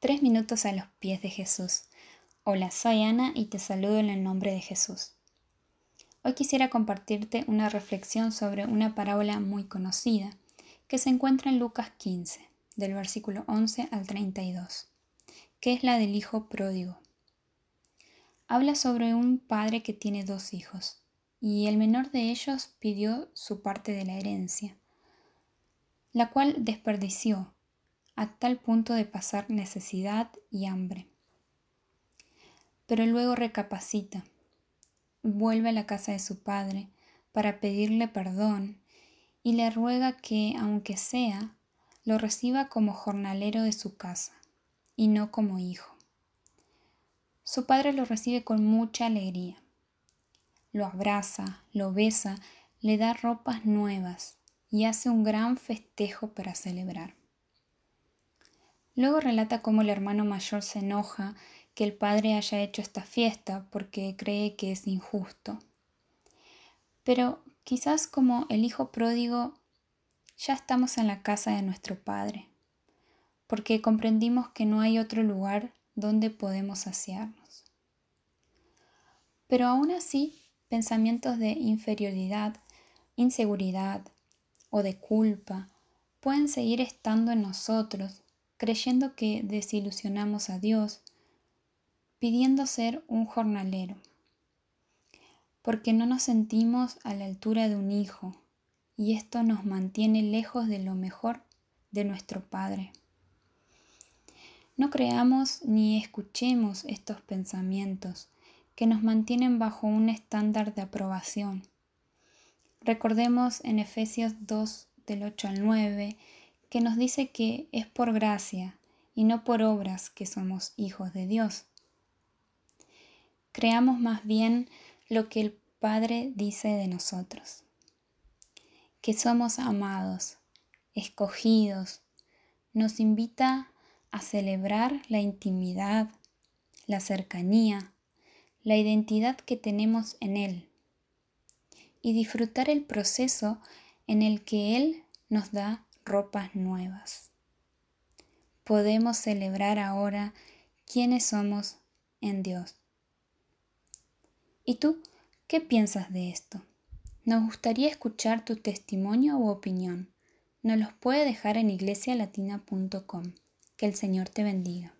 Tres minutos a los pies de Jesús. Hola, soy Ana y te saludo en el nombre de Jesús. Hoy quisiera compartirte una reflexión sobre una parábola muy conocida que se encuentra en Lucas 15, del versículo 11 al 32, que es la del Hijo pródigo. Habla sobre un padre que tiene dos hijos, y el menor de ellos pidió su parte de la herencia, la cual desperdició a tal punto de pasar necesidad y hambre. Pero luego recapacita, vuelve a la casa de su padre para pedirle perdón y le ruega que, aunque sea, lo reciba como jornalero de su casa y no como hijo. Su padre lo recibe con mucha alegría. Lo abraza, lo besa, le da ropas nuevas y hace un gran festejo para celebrar. Luego relata cómo el hermano mayor se enoja que el padre haya hecho esta fiesta porque cree que es injusto. Pero quizás como el hijo pródigo ya estamos en la casa de nuestro padre, porque comprendimos que no hay otro lugar donde podemos saciarnos. Pero aún así, pensamientos de inferioridad, inseguridad o de culpa pueden seguir estando en nosotros creyendo que desilusionamos a Dios, pidiendo ser un jornalero, porque no nos sentimos a la altura de un hijo, y esto nos mantiene lejos de lo mejor de nuestro Padre. No creamos ni escuchemos estos pensamientos que nos mantienen bajo un estándar de aprobación. Recordemos en Efesios 2 del 8 al 9 que nos dice que es por gracia y no por obras que somos hijos de Dios. Creamos más bien lo que el Padre dice de nosotros, que somos amados, escogidos, nos invita a celebrar la intimidad, la cercanía, la identidad que tenemos en Él y disfrutar el proceso en el que Él nos da ropas nuevas. Podemos celebrar ahora quiénes somos en Dios. ¿Y tú qué piensas de esto? Nos gustaría escuchar tu testimonio u opinión. Nos los puede dejar en iglesialatina.com. Que el Señor te bendiga.